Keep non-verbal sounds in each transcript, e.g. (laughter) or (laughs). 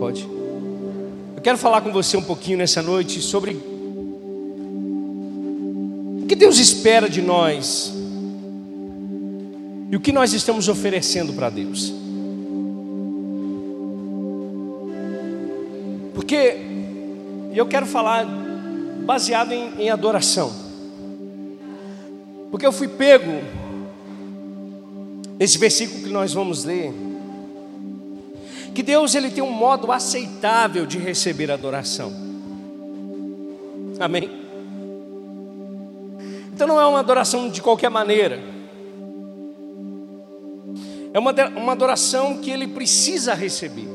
Pode. Eu quero falar com você um pouquinho nessa noite sobre o que Deus espera de nós e o que nós estamos oferecendo para Deus. Porque eu quero falar baseado em, em adoração. Porque eu fui pego, esse versículo que nós vamos ler, que Deus ele tem um modo aceitável de receber adoração. Amém? Então não é uma adoração de qualquer maneira. É uma, uma adoração que ele precisa receber.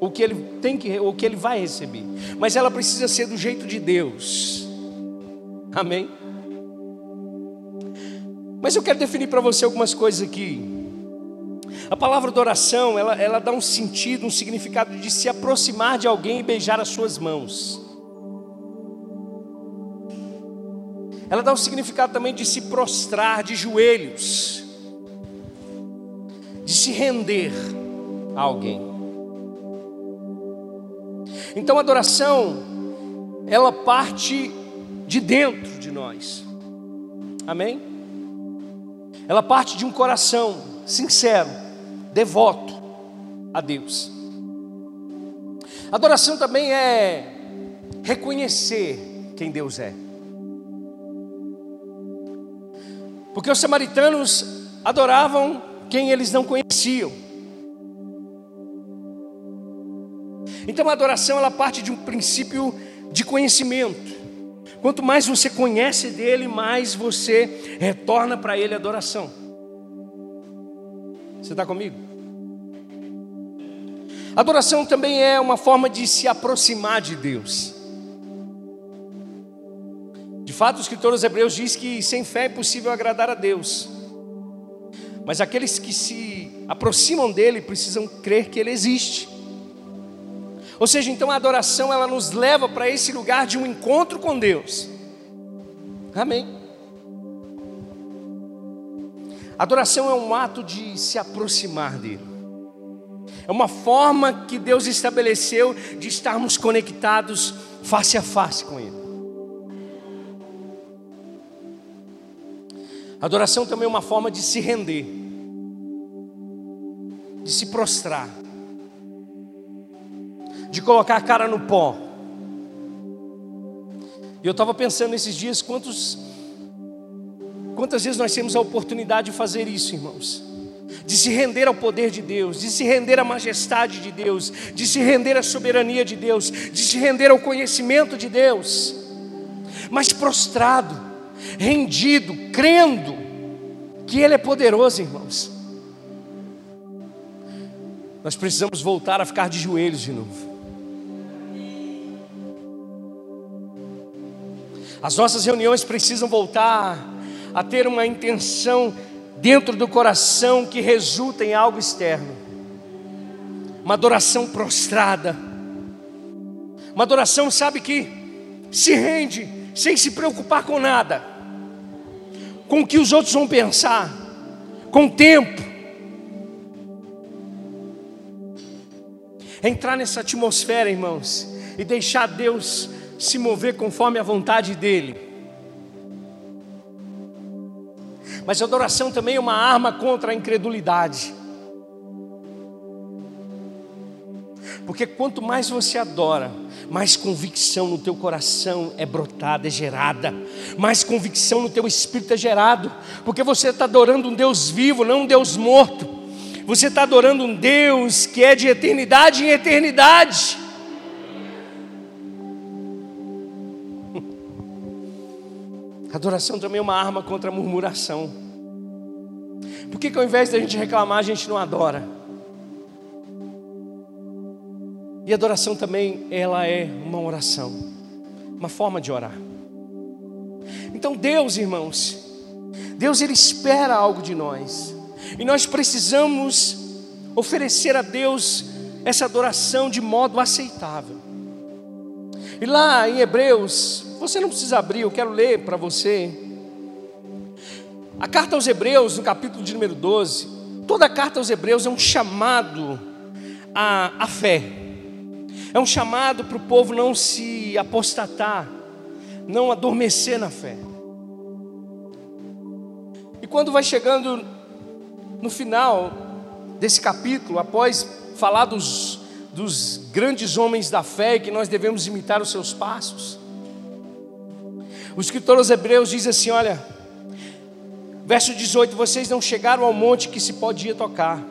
O que ele tem que, o que ele vai receber. Mas ela precisa ser do jeito de Deus. Amém? Mas eu quero definir para você algumas coisas aqui. A palavra adoração, ela, ela dá um sentido, um significado de se aproximar de alguém e beijar as suas mãos. Ela dá um significado também de se prostrar de joelhos, de se render a alguém. Então a adoração, ela parte de dentro de nós. Amém? Ela parte de um coração sincero, devoto a Deus. Adoração também é reconhecer quem Deus é. Porque os samaritanos adoravam quem eles não conheciam. Então a adoração ela parte de um princípio de conhecimento. Quanto mais você conhece dele, mais você retorna para ele adoração. Você está comigo? Adoração também é uma forma de se aproximar de Deus. De fato, o escritor dos Hebreus diz que sem fé é possível agradar a Deus. Mas aqueles que se aproximam dele precisam crer que ele existe. Ou seja, então a adoração ela nos leva para esse lugar de um encontro com Deus. Amém. Adoração é um ato de se aproximar dele. É uma forma que Deus estabeleceu de estarmos conectados face a face com Ele. Adoração também é uma forma de se render, de se prostrar de colocar a cara no pó. E eu estava pensando nesses dias quantos, quantas vezes nós temos a oportunidade de fazer isso, irmãos. De se render ao poder de Deus, de se render à majestade de Deus, de se render à soberania de Deus, de se render ao conhecimento de Deus, mas prostrado, rendido, crendo que Ele é poderoso, irmãos. Nós precisamos voltar a ficar de joelhos de novo. As nossas reuniões precisam voltar a ter uma intenção dentro do coração que resulta em algo externo. Uma adoração prostrada. Uma adoração, sabe que se rende sem se preocupar com nada. Com o que os outros vão pensar, com o tempo. Entrar nessa atmosfera, irmãos, e deixar Deus se mover conforme a vontade dEle. Mas adoração também é uma arma contra a incredulidade. Porque quanto mais você adora, mais convicção no teu coração é brotada, é gerada, mais convicção no teu espírito é gerado, porque você está adorando um Deus vivo, não um Deus morto. Você está adorando um Deus que é de eternidade em eternidade. Adoração também é uma arma contra a murmuração. Por que, que ao invés da gente reclamar, a gente não adora? E adoração também, ela é uma oração, uma forma de orar. Então Deus, irmãos, Deus ele espera algo de nós. E nós precisamos oferecer a Deus essa adoração de modo aceitável. E lá em Hebreus, você não precisa abrir, eu quero ler para você. A carta aos Hebreus, no capítulo de número 12, toda a carta aos Hebreus é um chamado a, a fé. É um chamado para o povo não se apostatar, não adormecer na fé. E quando vai chegando no final desse capítulo, após falar dos, dos grandes homens da fé que nós devemos imitar os seus passos, o escritor aos Hebreus diz assim: Olha, verso 18: Vocês não chegaram ao monte que se podia tocar,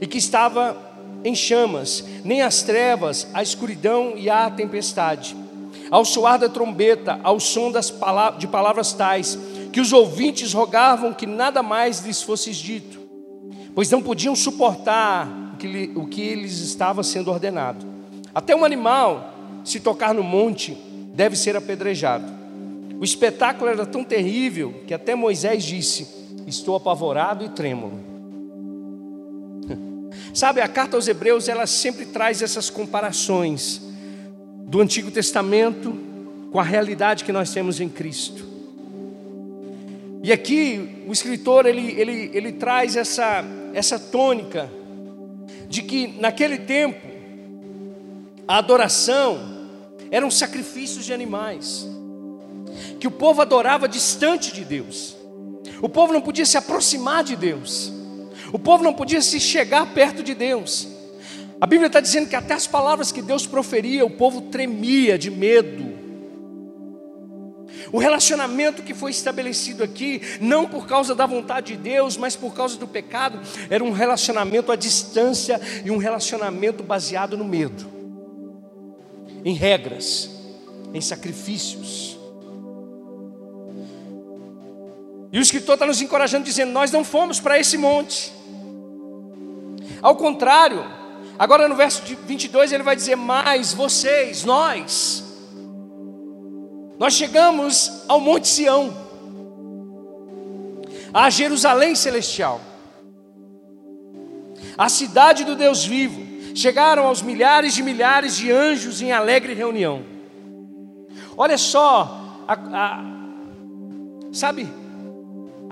e que estava em chamas, nem as trevas, a escuridão e a tempestade. Ao soar da trombeta, ao som das de palavras tais, que os ouvintes rogavam que nada mais lhes fosse dito, pois não podiam suportar o que, o que lhes estava sendo ordenado. Até um animal, se tocar no monte, deve ser apedrejado. O espetáculo era tão terrível que até Moisés disse: Estou apavorado e trêmulo. (laughs) Sabe, a carta aos Hebreus ela sempre traz essas comparações do Antigo Testamento com a realidade que nós temos em Cristo. E aqui o escritor ele, ele, ele traz essa, essa tônica de que naquele tempo a adoração eram sacrifícios de animais que o povo adorava distante de Deus. O povo não podia se aproximar de Deus. O povo não podia se chegar perto de Deus. A Bíblia está dizendo que até as palavras que Deus proferia, o povo tremia de medo. O relacionamento que foi estabelecido aqui, não por causa da vontade de Deus, mas por causa do pecado, era um relacionamento à distância e um relacionamento baseado no medo, em regras, em sacrifícios. E o escritor está nos encorajando, dizendo: Nós não fomos para esse monte. Ao contrário, agora no verso 22 ele vai dizer: Mas vocês, nós, nós chegamos ao Monte Sião, a Jerusalém celestial, a cidade do Deus vivo. Chegaram aos milhares de milhares de anjos em alegre reunião. Olha só, a, a, sabe,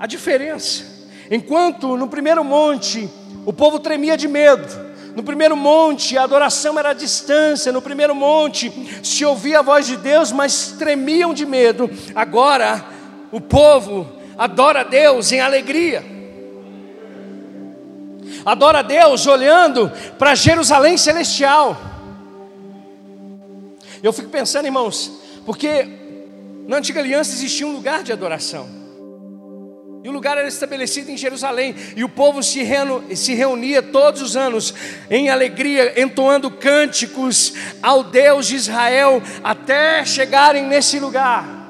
a diferença. Enquanto no primeiro monte o povo tremia de medo, no primeiro monte a adoração era à distância, no primeiro monte se ouvia a voz de Deus, mas tremiam de medo. Agora o povo adora a Deus em alegria. Adora a Deus olhando para Jerusalém celestial. Eu fico pensando, irmãos, porque na antiga aliança existia um lugar de adoração. E o lugar era estabelecido em Jerusalém, e o povo se, se reunia todos os anos em alegria, entoando cânticos ao Deus de Israel, até chegarem nesse lugar.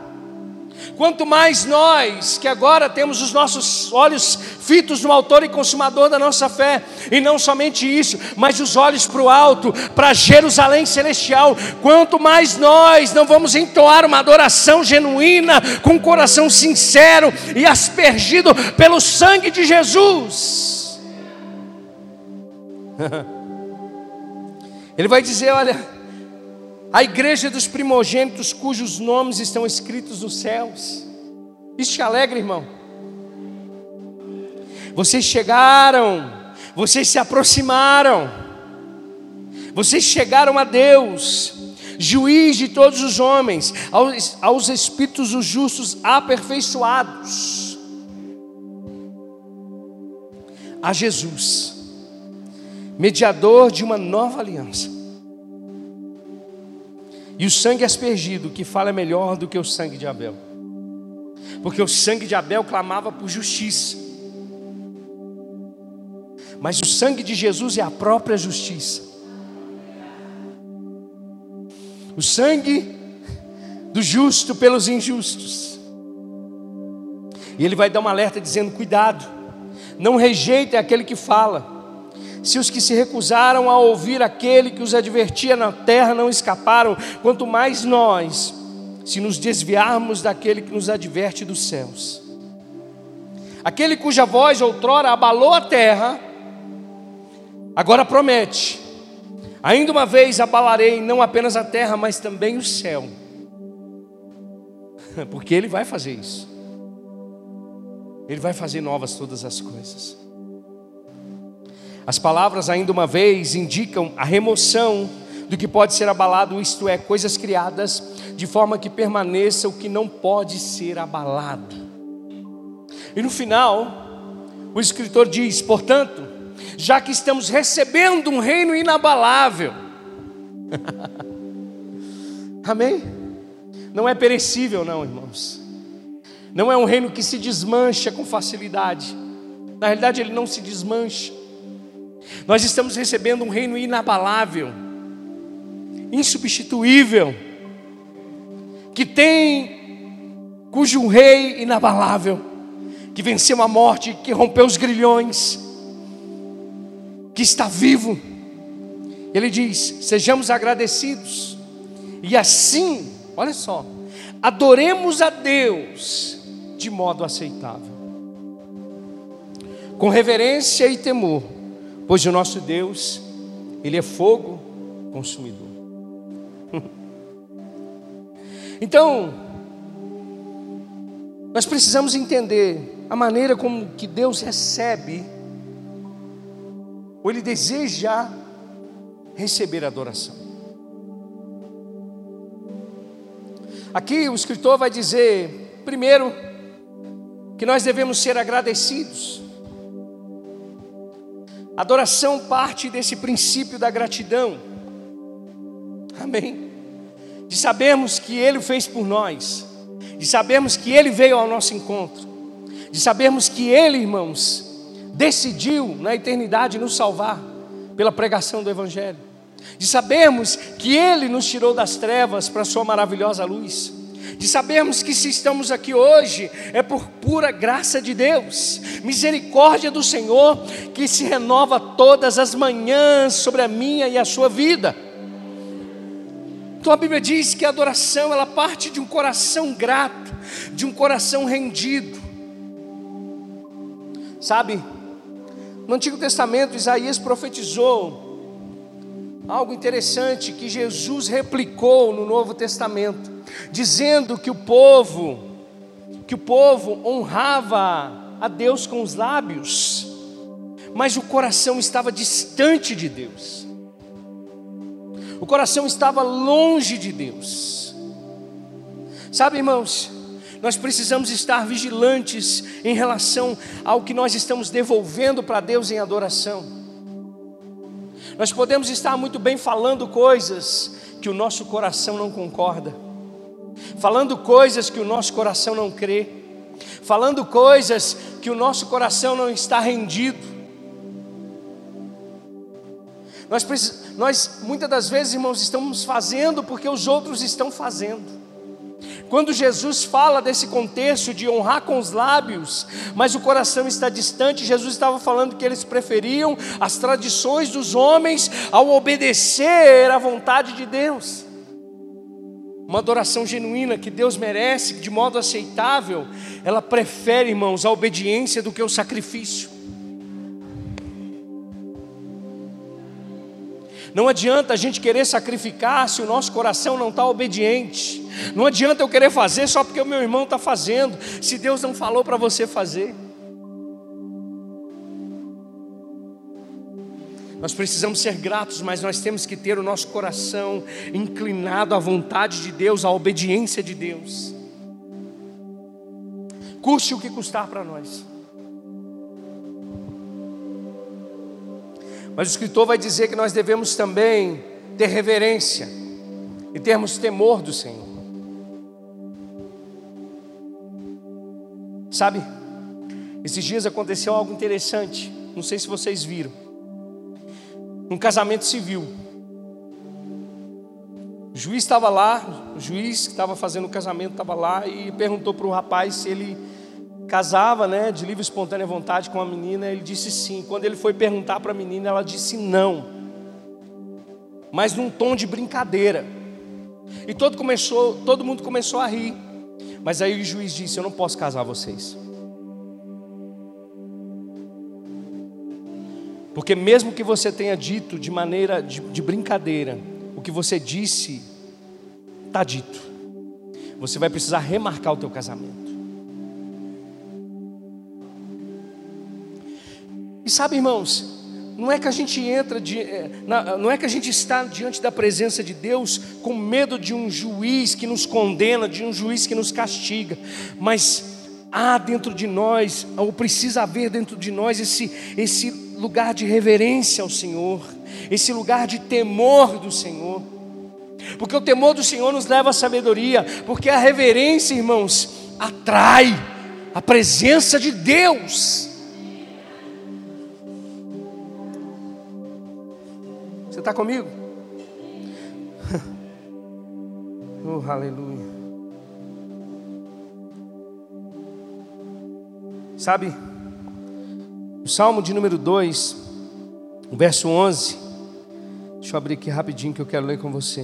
Quanto mais nós, que agora temos os nossos olhos fitos no Autor e Consumador da nossa fé, e não somente isso, mas os olhos para o alto, para Jerusalém celestial, quanto mais nós não vamos entoar uma adoração genuína, com um coração sincero e aspergido pelo sangue de Jesus. (laughs) Ele vai dizer: olha a igreja dos primogênitos cujos nomes estão escritos nos céus. Isso te alegra, irmão? Vocês chegaram, vocês se aproximaram, vocês chegaram a Deus, juiz de todos os homens, aos, aos espíritos dos justos aperfeiçoados, a Jesus, mediador de uma nova aliança e o sangue aspergido, que fala melhor do que o sangue de Abel. Porque o sangue de Abel clamava por justiça. Mas o sangue de Jesus é a própria justiça. O sangue do justo pelos injustos. E ele vai dar um alerta dizendo: cuidado, não rejeite aquele que fala se os que se recusaram a ouvir aquele que os advertia na terra não escaparam, quanto mais nós, se nos desviarmos daquele que nos adverte dos céus. Aquele cuja voz outrora abalou a terra, agora promete: ainda uma vez abalarei não apenas a terra, mas também o céu. (laughs) Porque Ele vai fazer isso. Ele vai fazer novas todas as coisas. As palavras, ainda uma vez, indicam a remoção do que pode ser abalado, isto é, coisas criadas de forma que permaneça o que não pode ser abalado. E no final, o escritor diz: portanto, já que estamos recebendo um reino inabalável, (laughs) amém? Não é perecível, não, irmãos. Não é um reino que se desmancha com facilidade. Na realidade, ele não se desmancha. Nós estamos recebendo um reino inabalável, insubstituível, que tem, cujo rei inabalável, que venceu a morte, que rompeu os grilhões, que está vivo. Ele diz: sejamos agradecidos, e assim, olha só, adoremos a Deus de modo aceitável, com reverência e temor, pois o nosso Deus, Ele é fogo consumidor. (laughs) Então, nós precisamos entender a maneira como que Deus recebe, ou Ele deseja receber adoração. Aqui o escritor vai dizer, primeiro, que nós devemos ser agradecidos. Adoração parte desse princípio da gratidão. Amém. De sabermos que Ele fez por nós, de sabermos que Ele veio ao nosso encontro, de sabermos que Ele, irmãos, decidiu na eternidade nos salvar pela pregação do Evangelho, de sabermos que Ele nos tirou das trevas para a Sua maravilhosa luz, de sabermos que se estamos aqui hoje é por pura graça de Deus, misericórdia do Senhor que se renova todas as manhãs sobre a minha e a sua vida. Então a Bíblia diz que a adoração ela parte de um coração grato, de um coração rendido. Sabe? No Antigo Testamento Isaías profetizou algo interessante que Jesus replicou no Novo Testamento, dizendo que o povo, que o povo honrava a Deus com os lábios, mas o coração estava distante de Deus. O coração estava longe de Deus. Sabe, irmãos, nós precisamos estar vigilantes em relação ao que nós estamos devolvendo para Deus em adoração. Nós podemos estar muito bem falando coisas que o nosso coração não concorda, falando coisas que o nosso coração não crê, falando coisas que o nosso coração não está rendido. Nós, nós muitas das vezes, irmãos, estamos fazendo porque os outros estão fazendo. Quando Jesus fala desse contexto de honrar com os lábios, mas o coração está distante, Jesus estava falando que eles preferiam as tradições dos homens ao obedecer à vontade de Deus. Uma adoração genuína que Deus merece, de modo aceitável, ela prefere, irmãos, a obediência do que o sacrifício. Não adianta a gente querer sacrificar se o nosso coração não está obediente. Não adianta eu querer fazer só porque o meu irmão está fazendo, se Deus não falou para você fazer. Nós precisamos ser gratos, mas nós temos que ter o nosso coração inclinado à vontade de Deus, à obediência de Deus. Custe o que custar para nós. Mas o escritor vai dizer que nós devemos também ter reverência e termos temor do Senhor. Sabe, esses dias aconteceu algo interessante, não sei se vocês viram. Um casamento civil. O juiz estava lá, o juiz que estava fazendo o casamento estava lá e perguntou para o rapaz se ele casava, né, de livre e espontânea vontade com a menina, ele disse sim. Quando ele foi perguntar para a menina, ela disse não. Mas num tom de brincadeira. E todo começou, todo mundo começou a rir. Mas aí o juiz disse: "Eu não posso casar vocês". Porque mesmo que você tenha dito de maneira de, de brincadeira, o que você disse está dito. Você vai precisar remarcar o teu casamento. Sabe, irmãos, não é que a gente entra, de, é, não é que a gente está diante da presença de Deus com medo de um juiz que nos condena, de um juiz que nos castiga, mas há dentro de nós, ou precisa haver dentro de nós esse, esse lugar de reverência ao Senhor, esse lugar de temor do Senhor, porque o temor do Senhor nos leva à sabedoria, porque a reverência, irmãos, atrai a presença de Deus. Você está comigo? (laughs) Oh, aleluia. Sabe, o Salmo de número 2, o verso 11. Deixa eu abrir aqui rapidinho que eu quero ler com você.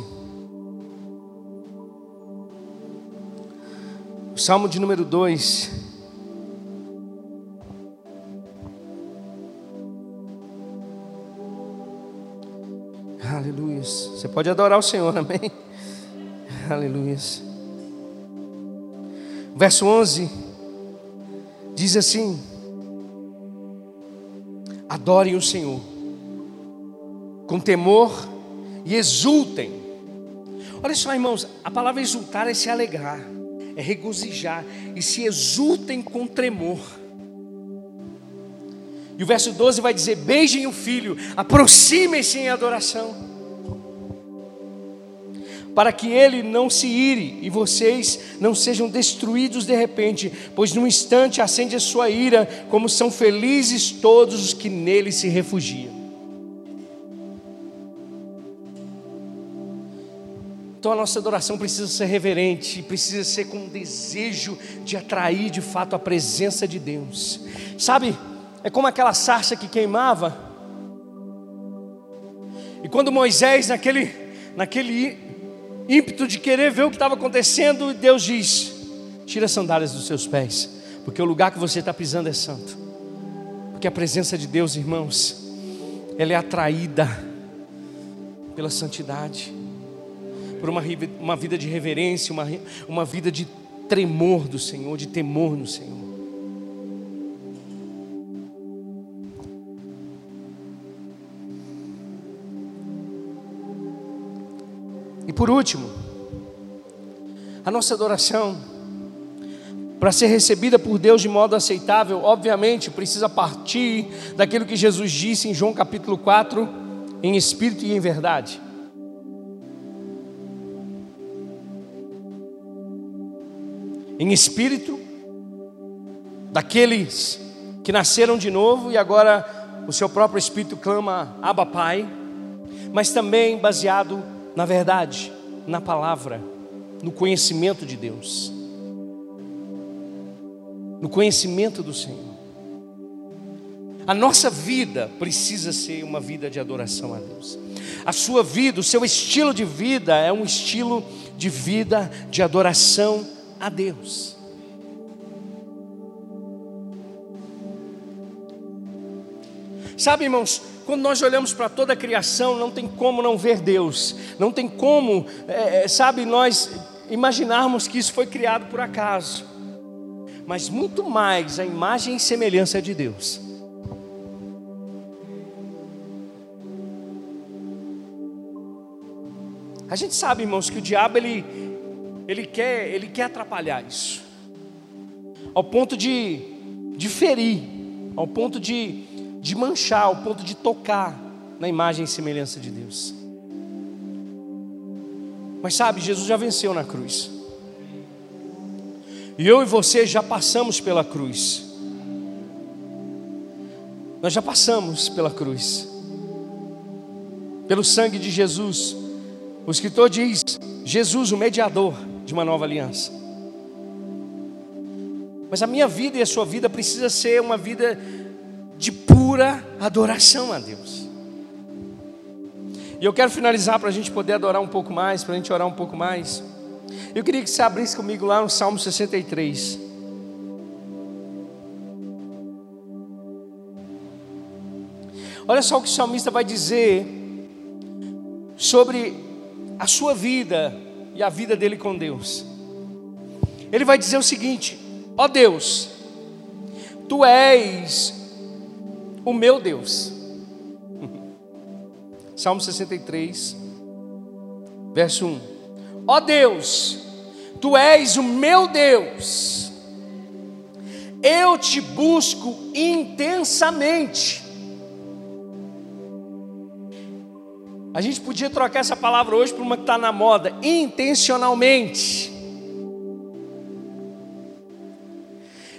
O Salmo de número 2. Pode adorar o Senhor, amém? (laughs) Aleluia. Verso 11 diz assim: Adorem o Senhor com temor e exultem. Olha só, irmãos, a palavra exultar é se alegrar, é regozijar e se exultem com tremor. E o verso 12 vai dizer: Beijem o filho, aproximem-se em adoração para que ele não se ire e vocês não sejam destruídos de repente, pois num instante acende a sua ira, como são felizes todos os que nele se refugiam. Então a nossa adoração precisa ser reverente, precisa ser com um desejo de atrair de fato a presença de Deus. Sabe, é como aquela sarça que queimava. E quando Moisés, naquele, naquele ímpeto de querer ver o que estava acontecendo, e Deus diz: tira as sandálias dos seus pés, porque o lugar que você está pisando é santo. Porque a presença de Deus, irmãos, ela é atraída pela santidade, por uma, uma vida de reverência, uma, uma vida de tremor do Senhor, de temor no Senhor. Por último, a nossa adoração, para ser recebida por Deus de modo aceitável, obviamente precisa partir daquilo que Jesus disse em João capítulo 4, em espírito e em verdade. Em espírito, daqueles que nasceram de novo e agora o seu próprio espírito clama Abba Pai, mas também baseado na verdade, na palavra, no conhecimento de Deus, no conhecimento do Senhor. A nossa vida precisa ser uma vida de adoração a Deus. A sua vida, o seu estilo de vida é um estilo de vida de adoração a Deus. Sabe, irmãos, quando nós olhamos para toda a criação, não tem como não ver Deus, não tem como, é, é, sabe, nós imaginarmos que isso foi criado por acaso, mas muito mais a imagem e semelhança de Deus. A gente sabe, irmãos, que o diabo ele, ele, quer, ele quer atrapalhar isso, ao ponto de, de ferir, ao ponto de de manchar, ao ponto de tocar na imagem e semelhança de Deus. Mas sabe, Jesus já venceu na cruz. E eu e você já passamos pela cruz. Nós já passamos pela cruz. Pelo sangue de Jesus. O escritor diz: Jesus, o mediador de uma nova aliança. Mas a minha vida e a sua vida precisa ser uma vida de pura adoração a Deus. E eu quero finalizar para a gente poder adorar um pouco mais, para a gente orar um pouco mais. Eu queria que você abrisse comigo lá no Salmo 63. Olha só o que o salmista vai dizer sobre a sua vida e a vida dele com Deus. Ele vai dizer o seguinte: Ó oh Deus, tu és o meu Deus. (laughs) Salmo 63, verso 1. Ó Deus, tu és o meu Deus, eu te busco intensamente. A gente podia trocar essa palavra hoje por uma que está na moda, intencionalmente.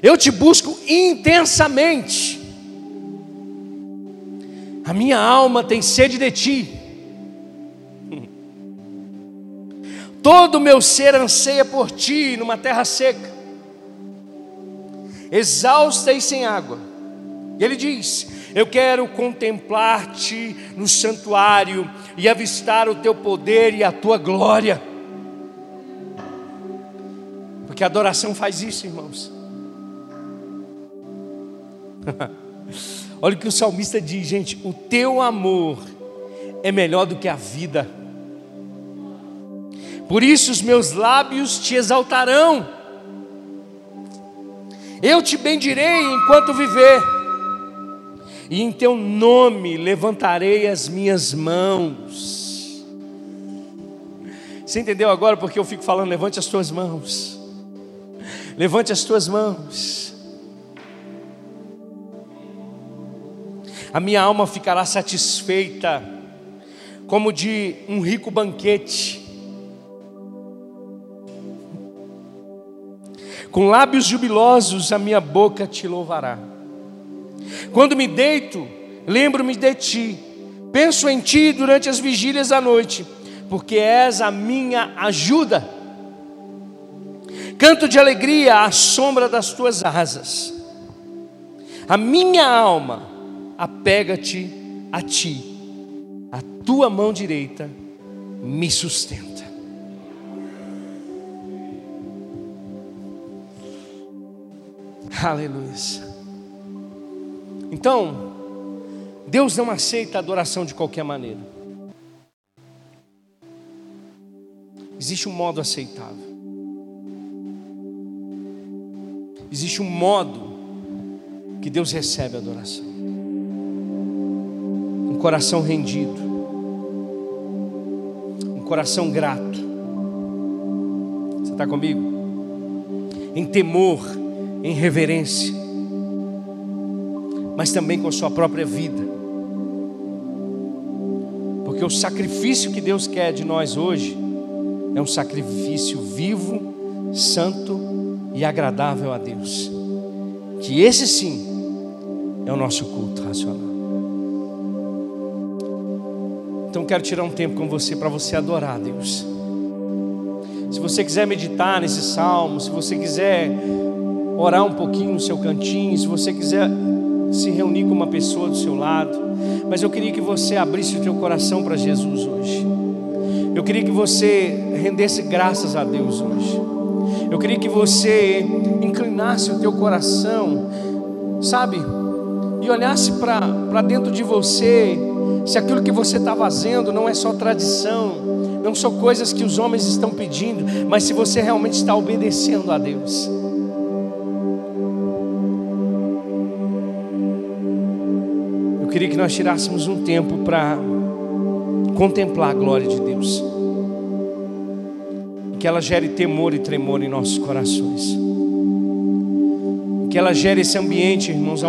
Eu te busco intensamente. A minha alma tem sede de ti. Todo o meu ser anseia por ti numa terra seca, exausta e sem água. E ele diz: Eu quero contemplar-te no santuário e avistar o teu poder e a tua glória. Porque a adoração faz isso, irmãos. (laughs) Olha o que o salmista diz, gente: o teu amor é melhor do que a vida. Por isso os meus lábios te exaltarão. Eu te bendirei enquanto viver, e em teu nome levantarei as minhas mãos. Você entendeu agora porque eu fico falando? Levante as tuas mãos. Levante as tuas mãos. A minha alma ficará satisfeita, como de um rico banquete. Com lábios jubilosos a minha boca te louvará. Quando me deito, lembro-me de ti, penso em ti durante as vigílias da noite, porque és a minha ajuda. Canto de alegria à sombra das tuas asas. A minha alma apega-te a ti, a tua mão direita me sustenta. Aleluia. Então, Deus não aceita adoração de qualquer maneira. Existe um modo aceitável. Existe um modo que Deus recebe a adoração um coração rendido, um coração grato. Você está comigo? Em temor, em reverência, mas também com a sua própria vida. Porque o sacrifício que Deus quer de nós hoje é um sacrifício vivo, santo e agradável a Deus. Que esse sim é o nosso culto racional. Então quero tirar um tempo com você para você adorar a Deus. Se você quiser meditar nesse salmo, se você quiser orar um pouquinho no seu cantinho, se você quiser se reunir com uma pessoa do seu lado, mas eu queria que você abrisse o teu coração para Jesus hoje. Eu queria que você rendesse graças a Deus hoje. Eu queria que você inclinasse o teu coração, sabe? E olhasse para dentro de você se aquilo que você está fazendo não é só tradição, não são coisas que os homens estão pedindo, mas se você realmente está obedecendo a Deus. Eu queria que nós tirássemos um tempo para contemplar a glória de Deus, que ela gere temor e tremor em nossos corações, que ela gere esse ambiente, irmãos,